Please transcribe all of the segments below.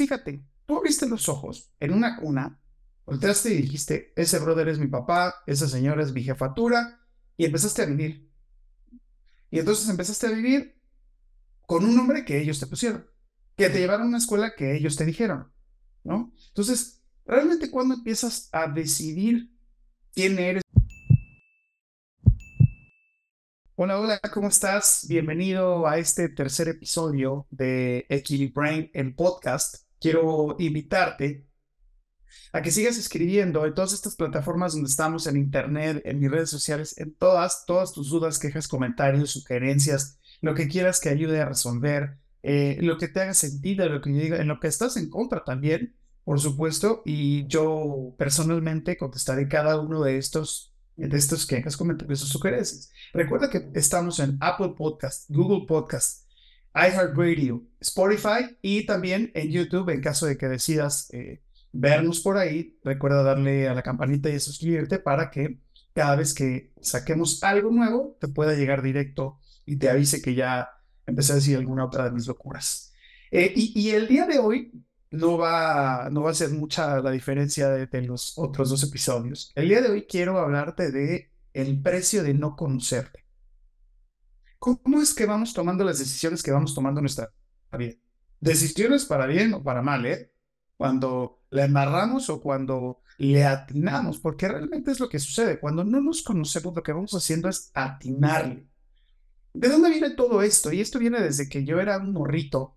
fíjate, tú abriste los ojos en una cuna, volteaste y dijiste, ese brother es mi papá, esa señora es mi jefatura, y empezaste a vivir. Y entonces empezaste a vivir con un nombre que ellos te pusieron, que te llevaron a una escuela que ellos te dijeron, ¿no? Entonces, realmente cuando empiezas a decidir quién eres, Hola, hola, ¿cómo estás? Bienvenido a este tercer episodio de Equilibrain, el podcast. Quiero invitarte a que sigas escribiendo en todas estas plataformas donde estamos, en internet, en mis redes sociales, en todas, todas tus dudas, quejas, comentarios, sugerencias, lo que quieras que ayude a resolver, eh, lo que te haga sentido, lo que diga, en lo que estás en contra también, por supuesto, y yo personalmente contestaré cada uno de estos de estos quejas, comentarios o sugerencias. Recuerda que estamos en Apple Podcast, Google Podcast, iHeartRadio, Spotify y también en YouTube en caso de que decidas eh, vernos por ahí. Recuerda darle a la campanita y suscribirte para que cada vez que saquemos algo nuevo te pueda llegar directo y te avise que ya empecé a decir alguna otra de mis locuras. Eh, y, y el día de hoy no va, no va a ser mucha la diferencia de, los otros dos episodios. El día de hoy quiero hablarte de el precio de no conocerte. ¿Cómo es que vamos tomando las decisiones que vamos tomando en nuestra vida? Decisiones para bien o para mal, ¿eh? Cuando le embarramos o cuando le atinamos, porque realmente es lo que sucede. Cuando no nos conocemos, lo que vamos haciendo es atinarle. ¿De dónde viene todo esto? Y esto viene desde que yo era un morrito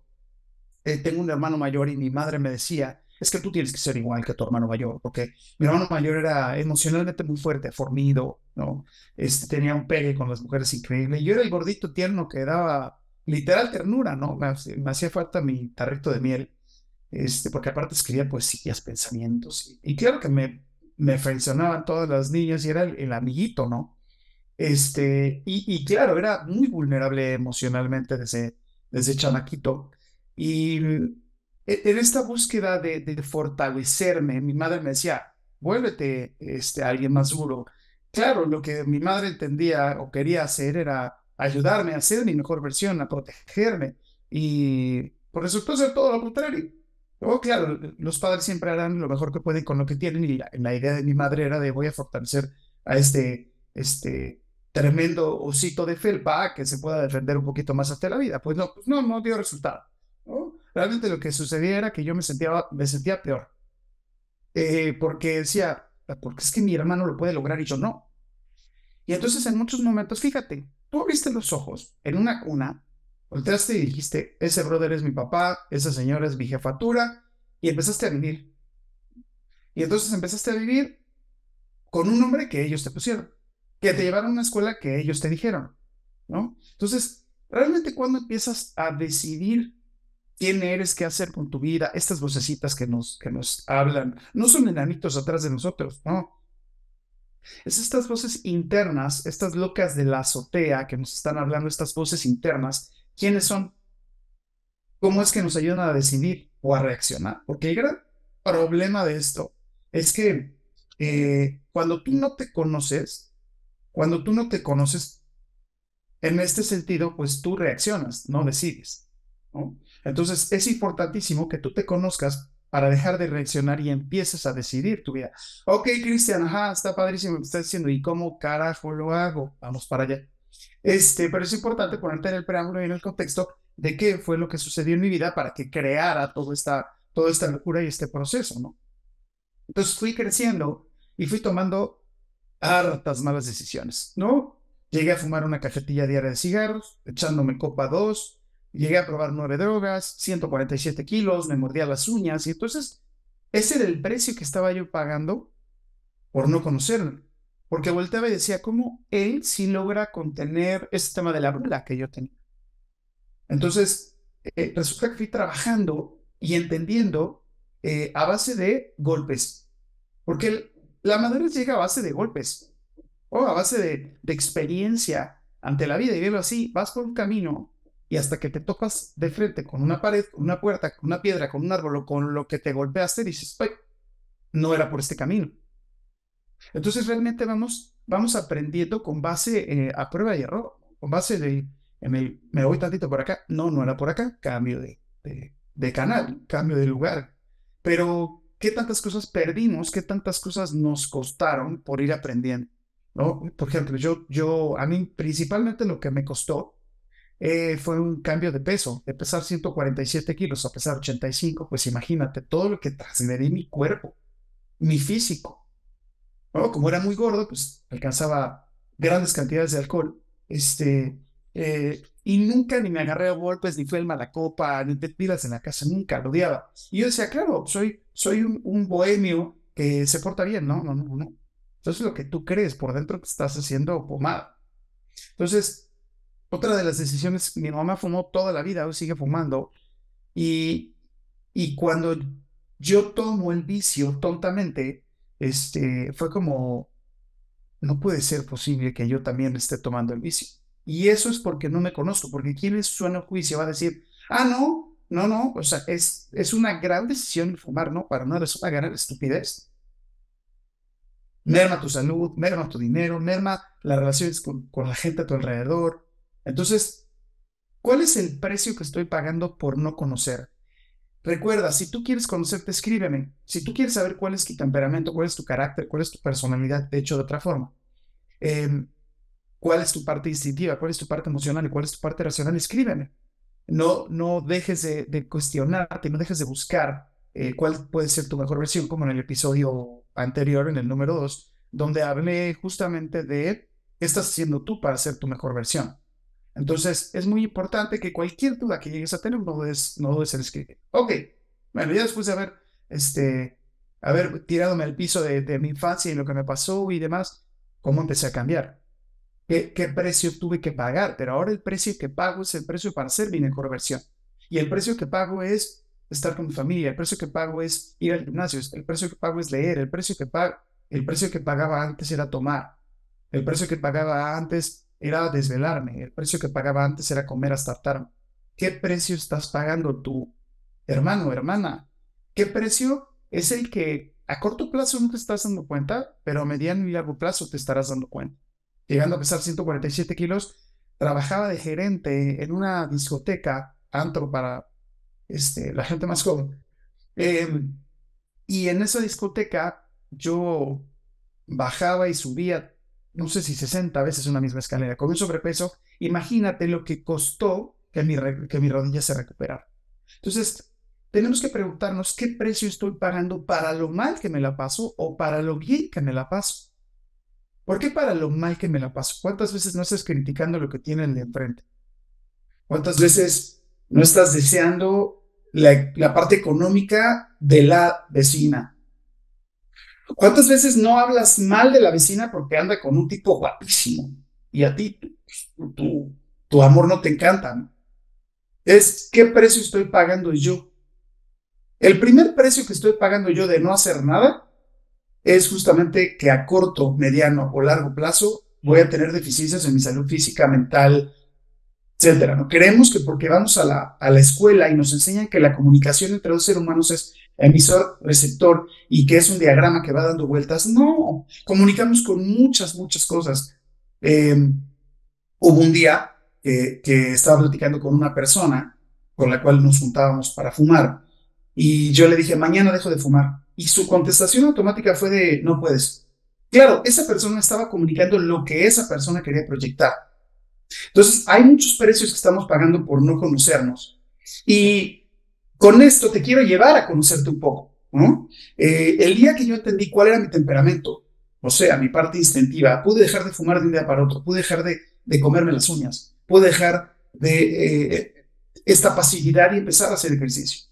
eh, tengo un hermano mayor y mi madre me decía, es que tú tienes que ser igual que tu hermano mayor, porque mi hermano mayor era emocionalmente muy fuerte, fornido, ¿no? Este, tenía un pegue con las mujeres increíble. Yo era el gordito tierno que daba literal ternura, ¿no? Me, hacía falta mi tarrito de miel, este, porque aparte escribía poesías, pensamientos. Y, claro que me, me frencionaban todas las niñas y era el, amiguito, ¿no? Este, y, y, claro, era muy vulnerable emocionalmente desde, desde chamaquito. Y en esta búsqueda de, fortalecerme, mi madre me decía, vuélvete este, alguien más duro. Claro, lo que mi madre entendía o quería hacer era ayudarme a ser mi mejor versión, a protegerme. Y por resultó ser todo lo contrario. Oh, claro, los padres siempre harán lo mejor que pueden con lo que tienen y la, idea de mi madre era de voy a fortalecer a este, este tremendo osito de felpa que se pueda defender un poquito más hasta la vida. Pues no, pues no, no dio resultado. Realmente lo que sucedía era que yo me sentía, me sentía peor. Eh, porque decía, porque es que mi hermano lo puede lograr y yo no. Y entonces en muchos momentos, fíjate, tú abriste los ojos en una cuna, volteaste y dijiste, ese brother es mi papá, esa señora es mi jefatura, y empezaste a vivir. Y entonces empezaste a vivir con un nombre que ellos te pusieron, que te llevaron a una escuela que ellos te dijeron, ¿no? Entonces, realmente cuando empiezas a decidir quién eres, qué hacer con tu vida, estas vocecitas que nos, que nos hablan, no son enanitos atrás de nosotros, no. Es estas voces internas, estas locas de la azotea que nos están hablando, estas voces internas, ¿quiénes son? ¿Cómo es que nos ayudan a decidir o a reaccionar? Porque el gran problema de esto es que eh, cuando tú no te conoces, cuando tú no te conoces, en este sentido, pues tú reaccionas, no decides. ¿No? Entonces es importantísimo que tú te conozcas para dejar de reaccionar y empieces a decidir tu vida. Ok, Cristian, ajá, está padrísimo lo que estás diciendo. ¿Y cómo carajo lo hago? Vamos para allá. Este, pero es importante ponerte en el preámbulo y en el contexto de qué fue lo que sucedió en mi vida para que creara toda esta, toda esta locura y este proceso, ¿no? Entonces fui creciendo y fui tomando hartas malas decisiones, ¿no? Llegué a fumar una cajetilla diaria de cigarros, echándome copa dos, Llegué a probar nueve drogas, 147 kilos, me mordía las uñas y entonces ese era el precio que estaba yo pagando por no conocerlo. Porque volteaba y decía, ¿cómo él sí logra contener este tema de la brula que yo tenía? Entonces, eh, resulta que fui trabajando y entendiendo eh, a base de golpes. Porque la madurez llega a base de golpes o a base de, de experiencia ante la vida. Y verlo así, vas por un camino y hasta que te tocas de frente con una pared, una puerta, una piedra, con un árbol o con lo que te golpeaste, dices, no era por este camino. Entonces realmente vamos, vamos aprendiendo con base eh, a prueba y error, con base de, me, voy tantito por acá, no, no era por acá, cambio de, de canal, cambio de lugar. Pero, ¿qué tantas cosas perdimos? ¿Qué tantas cosas nos costaron por ir aprendiendo? Por ejemplo, yo, yo, a mí principalmente lo que me costó eh, fue un cambio de peso, de pesar 147 kilos a pesar 85, pues imagínate todo lo que trascendí mi cuerpo, mi físico. Como era muy gordo, pues alcanzaba grandes cantidades de alcohol. Este, eh, y nunca ni me agarré a golpes, ni fue el mala copa, ni te tiras en la casa, nunca, lo odiaba. Y yo decía, claro, soy, soy un, bohemio que se porta bien, no, no, no, no. Entonces lo que tú crees por dentro que estás haciendo pomada. Entonces, otra de las decisiones, mi mamá fumó toda la vida, hoy sigue fumando, y, y cuando yo tomo el vicio tontamente, este, fue como, no puede ser posible que yo también esté tomando el vicio. Y eso es porque no me conozco, porque quien suena juicio va a decir, ah, no, no, no, o sea, es, es una gran decisión fumar, ¿no? Para nada es una gran estupidez. Merma tu salud, merma tu dinero, merma las relaciones con, con la gente a tu alrededor. Entonces, ¿cuál es el precio que estoy pagando por no conocer? Recuerda, si tú quieres conocerte, escríbeme. Si tú quieres saber cuál es tu temperamento, cuál es tu carácter, cuál es tu personalidad, de hecho, de otra forma. Eh, cuál es tu parte instintiva, cuál es tu parte emocional y cuál es tu parte racional, escríbeme. No, no dejes de, cuestionarte, no dejes de buscar eh, cuál puede ser tu mejor versión, como en el episodio anterior, en el número 2, donde hablé justamente de qué estás haciendo tú para ser tu mejor versión. Entonces, es muy importante que cualquier duda que llegues a tener, no dudes, no dudes en escribir. Ok, bueno, ya después de haber, este, haber tiradome al piso de, de mi infancia y lo que me pasó y demás, ¿cómo empecé a cambiar? qué, precio tuve que pagar, pero ahora el precio que pago es el precio para ser mi mejor versión. Y el precio que pago es estar con mi familia, el precio que pago es ir al gimnasio, el precio que pago es leer, el precio que, pago, el precio que pagaba antes era tomar, el precio que pagaba antes era desvelarme, el precio que pagaba antes era comer hasta hartarme. ¿Qué precio estás pagando tú, hermano, hermana? ¿Qué precio es el que a corto plazo no te estás dando cuenta, pero a mediano y largo plazo te estarás dando cuenta? llegando a pesar 147 kilos, trabajaba de gerente en una discoteca, antro para este, la gente más joven. Em, y en esa discoteca yo bajaba y subía, no sé si 60 veces una misma escalera, con un sobrepeso. Imagínate lo que costó que mi, que mi rodilla se recuperara. Entonces, tenemos que preguntarnos qué precio estoy pagando para lo mal que me la paso o para lo bien que me la paso. ¿Por qué para lo mal que me la paso? ¿Cuántas veces no estás criticando lo que tienen de enfrente? ¿Cuántas veces no estás deseando la, parte económica de la vecina? ¿Cuántas veces no hablas mal de la vecina porque anda con un tipo guapísimo y a ti tu, tu amor no te encanta? Es qué precio estoy pagando yo. El primer precio que estoy pagando yo de no hacer nada es justamente que a corto, mediano o largo plazo voy a tener deficiencias en mi salud física, mental, No queremos que porque vamos a la, a la escuela y nos enseñan que la comunicación entre dos seres humanos es emisor, receptor y que es un diagrama que va dando vueltas. No, comunicamos con muchas, muchas cosas. Em, hubo un día que, que estaba platicando con una persona con la cual nos juntábamos para fumar y yo le dije, mañana dejo de fumar. Y su contestación automática fue de, no puedes. Claro, esa persona estaba comunicando lo que esa persona quería proyectar. Entonces, hay muchos precios que estamos pagando por no conocernos. Y con esto te quiero llevar a conocerte un poco. ¿no? Eh, el día que yo entendí cuál era mi temperamento, o sea, mi parte instintiva, pude dejar de fumar de un día para otro, pude dejar de, de comerme las uñas, pude dejar de eh, esta pasividad y empezar a hacer ejercicio.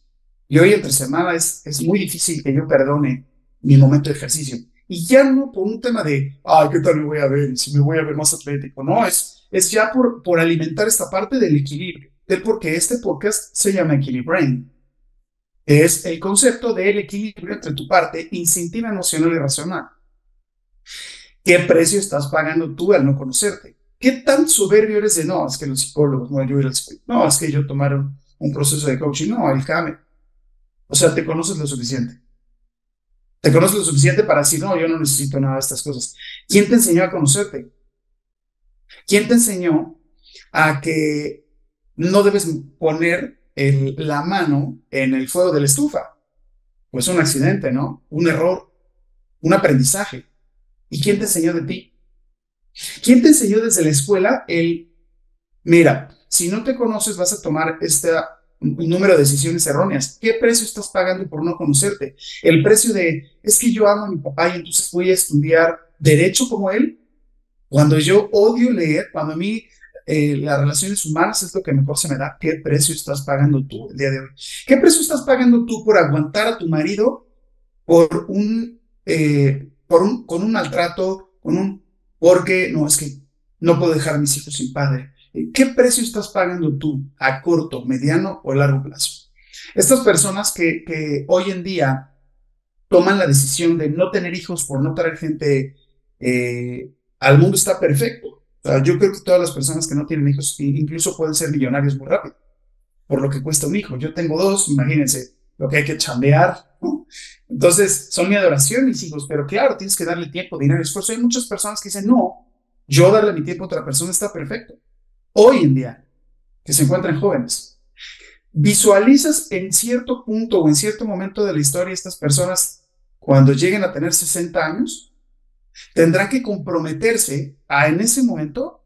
Y hoy entre semana es, es muy difícil que yo perdone mi momento de ejercicio. Y ya no por un tema de, ay, ¿qué tal me voy a ver? Si me voy a ver más atlético. No, es, es ya por, por alimentar esta parte del equilibrio. Del porque este podcast se llama Equilibrain. Es el concepto del equilibrio entre tu parte instintiva, emocional y racional. ¿Qué precio estás pagando tú al no conocerte? ¿Qué tan soberbio eres de no? Es que los psicólogos, no, yo no, es que yo tomaron un proceso de coaching. No, el o sea, te conoces lo suficiente. Te conoces lo suficiente para decir, no, yo no necesito nada de estas cosas. ¿Quién te enseñó a conocerte? ¿Quién te enseñó a que no debes poner la mano en el fuego de la estufa. Pues un accidente, ¿no? Un error, un aprendizaje. ¿Y quién te enseñó de ti? ¿Quién te enseñó desde la escuela el, mira, si no te conoces vas a tomar este número de decisiones erróneas? ¿Qué precio estás pagando por no conocerte? El precio de, es que yo amo a mi papá y entonces voy a estudiar derecho como él. Cuando yo odio leer, cuando a mí eh, las relaciones humanas es lo que mejor se me da. ¿Qué precio estás pagando tú el día de hoy? ¿Qué precio estás pagando tú por aguantar a tu marido por un, eh, por un, con un maltrato, con un, porque no, es que no puedo dejar a mis hijos sin padre? ¿Qué precio estás pagando tú a corto, mediano o largo plazo? Estas personas que, hoy en día toman la decisión de no tener hijos por no traer gente eh, al mundo está perfecto yo creo que todas las personas que no tienen hijos incluso pueden ser millonarios muy rápido, por lo que cuesta un hijo. Yo tengo dos, imagínense lo que hay que chambear, ¿no? Entonces, son mi adoración mis hijos, pero claro, tienes que darle tiempo, dinero, esfuerzo. Hay muchas personas que dicen, no, yo darle mi tiempo a otra persona está perfecto. Hoy en día, que se encuentran jóvenes, visualizas en cierto punto o en cierto momento de la historia estas personas cuando lleguen a tener 60 años, tendrán que comprometerse a en ese momento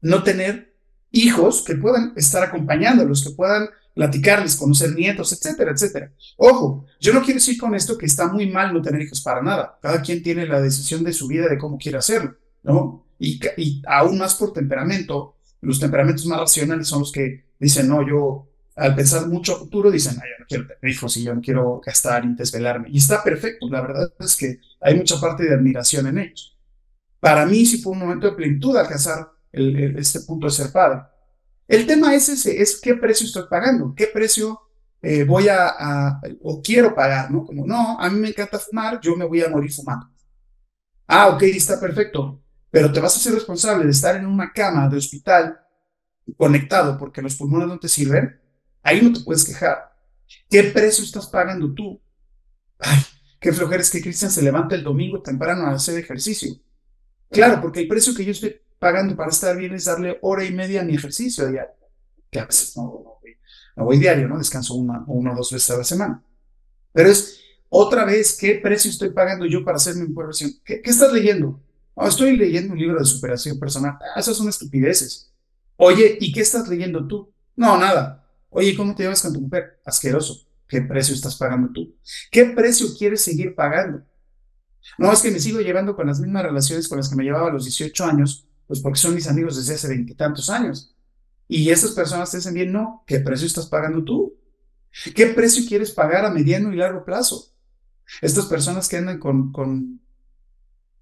no tener hijos que puedan estar acompañándolos, que puedan platicarles, conocer nietos, etcétera, etcétera. Ojo, yo no quiero decir con esto que está muy mal no tener hijos para nada. Cada quien tiene la decisión de su vida de cómo quiere hacerlo, ¿no? Y, y aún más por temperamento, los temperamentos más racionales son los que dicen, no, yo al pensar mucho a futuro dicen, yo no quiero tener hijos y yo no quiero gastar y desvelarme. Y está perfecto, la verdad es que hay mucha parte de admiración en ellos. Para mí sí fue un momento de plenitud alcanzar este punto de ser padre. El tema es ese, es qué precio estoy pagando, qué precio eh, voy a, o quiero pagar, ¿no? Como, no, a mí me encanta fumar, yo me voy a morir fumando. Ah, ok, está perfecto, pero te vas a ser responsable de estar en una cama de hospital conectado porque los pulmones no te sirven Ahí no te puedes quejar. ¿Qué precio estás pagando tú? Ay, qué flojera es que Cristian se levanta el domingo temprano a hacer ejercicio. Claro, porque el precio que yo estoy pagando para estar bien es darle hora y media a mi ejercicio diario. Que a veces no, voy diario, ¿no? Descanso una, una o dos veces a la semana. Pero es otra vez, ¿qué precio estoy pagando yo para hacer mi mejor versión? ¿Qué, estás leyendo? Estoy leyendo un libro de superación personal. Ah, esas son estupideces. Oye, ¿y qué estás leyendo tú? No, nada. Oye, ¿cómo te llevas con tu mujer? Asqueroso. ¿Qué precio estás pagando tú? ¿Qué precio quieres seguir pagando? No, es que me sigo llevando con las mismas relaciones con las que me llevaba a los 18 años, pues porque son mis amigos desde hace veintitantos años. Y esas personas te dicen bien, no, ¿qué precio estás pagando tú? ¿Qué precio quieres pagar a mediano y largo plazo? Estas personas que andan con,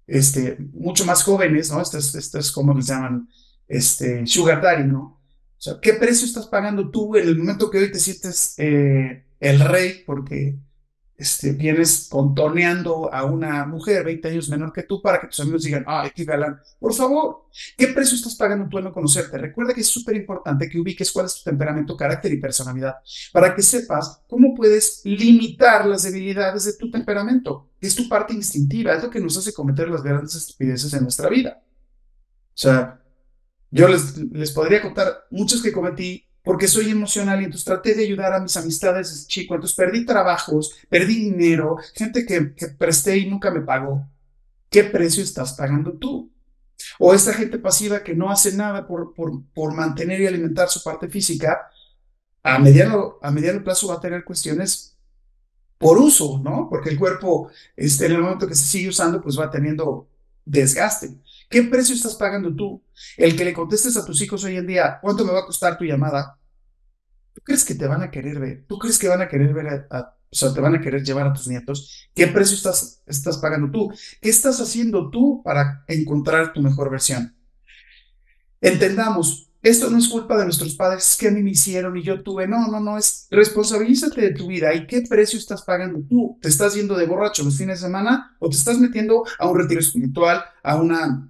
este, mucho más jóvenes, ¿no? Estas, estas, ¿cómo les llaman? Este, sugar daddy, ¿no? O sea, ¿qué precio estás pagando tú en el momento que hoy te sientes eh, el rey porque este, vienes contoneando a una mujer 20 años menor que tú para que tus amigos digan, ay, qué galán. Por favor, ¿qué precio estás pagando tú en no conocerte? Recuerda que es súper importante que ubiques cuál es tu temperamento, carácter y personalidad para que sepas cómo puedes limitar las debilidades de tu temperamento, que es tu parte instintiva, es lo que nos hace cometer las grandes estupideces en nuestra vida. O sea, yo les, les podría contar muchos que cometí porque soy emocional y entonces traté de ayudar a mis amistades desde chico. Entonces perdí trabajos, perdí dinero, gente que, que presté y nunca me pagó. ¿Qué precio estás pagando tú? O esta gente pasiva que no hace nada por, por, por mantener y alimentar su parte física, a mediano, a mediano plazo va a tener cuestiones por uso, ¿no? Porque el cuerpo, este, en el momento que se sigue usando, pues va teniendo desgaste. ¿Qué precio estás pagando tú? El que le contestes a tus hijos hoy en día, ¿cuánto me va a costar tu llamada? ¿Tú crees que te van a querer ver? ¿Tú crees que van a querer ver a, o sea, te van a querer llevar a tus nietos? ¿Qué precio estás, estás pagando tú? ¿Qué estás haciendo tú para encontrar tu mejor versión? Entendamos, esto no es culpa de nuestros padres que a mí me hicieron y yo tuve. No, no, no, es responsabilízate de tu vida y qué precio estás pagando tú. ¿Te estás yendo de borracho los fines de semana o te estás metiendo a un retiro espiritual, a una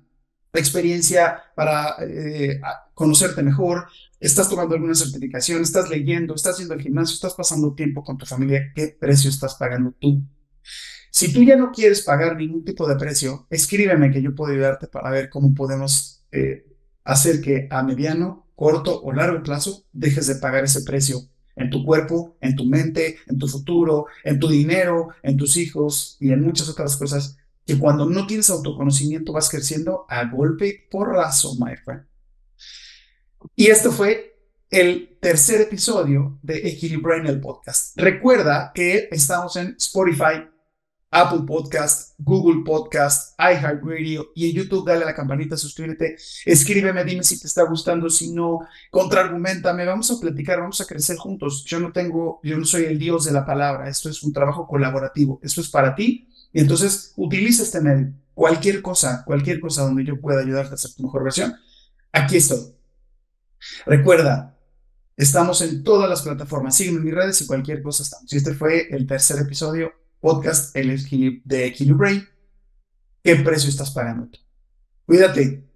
experiencia para eh, conocerte mejor? ¿Estás tomando alguna certificación? ¿Estás leyendo? ¿Estás yendo al gimnasio? ¿Estás pasando tiempo con tu familia? ¿Qué precio estás pagando tú? Si tú ya no quieres pagar ningún tipo de precio, escríbeme que yo puedo ayudarte para ver cómo podemos eh, hacer que a mediano, corto o largo plazo dejes de pagar ese precio en tu cuerpo, en tu mente, en tu futuro, en tu dinero, en tus hijos y en muchas otras cosas que cuando no tienes autoconocimiento vas creciendo a golpe porrazo, my friend. Y esto fue el tercer episodio de Equilibrain el podcast. Recuerda que estamos en Spotify, Apple Podcast, Google Podcast, iHeartRadio y en YouTube dale a la campanita, suscríbete, escríbeme, dime si te está gustando, si no, contraargumentame, vamos a platicar, vamos a crecer juntos. Yo no tengo, yo no soy el dios de la palabra, esto es un trabajo colaborativo, esto es para ti y entonces utiliza este medio, cualquier cosa, cualquier cosa donde yo pueda ayudarte a hacer tu mejor versión, aquí estoy. Recuerda, estamos en todas las plataformas, sígueme en mis redes y cualquier cosa estamos. Y este fue el tercer episodio podcast de Equilibrain. ¿Qué precio estás pagando? Cuídate.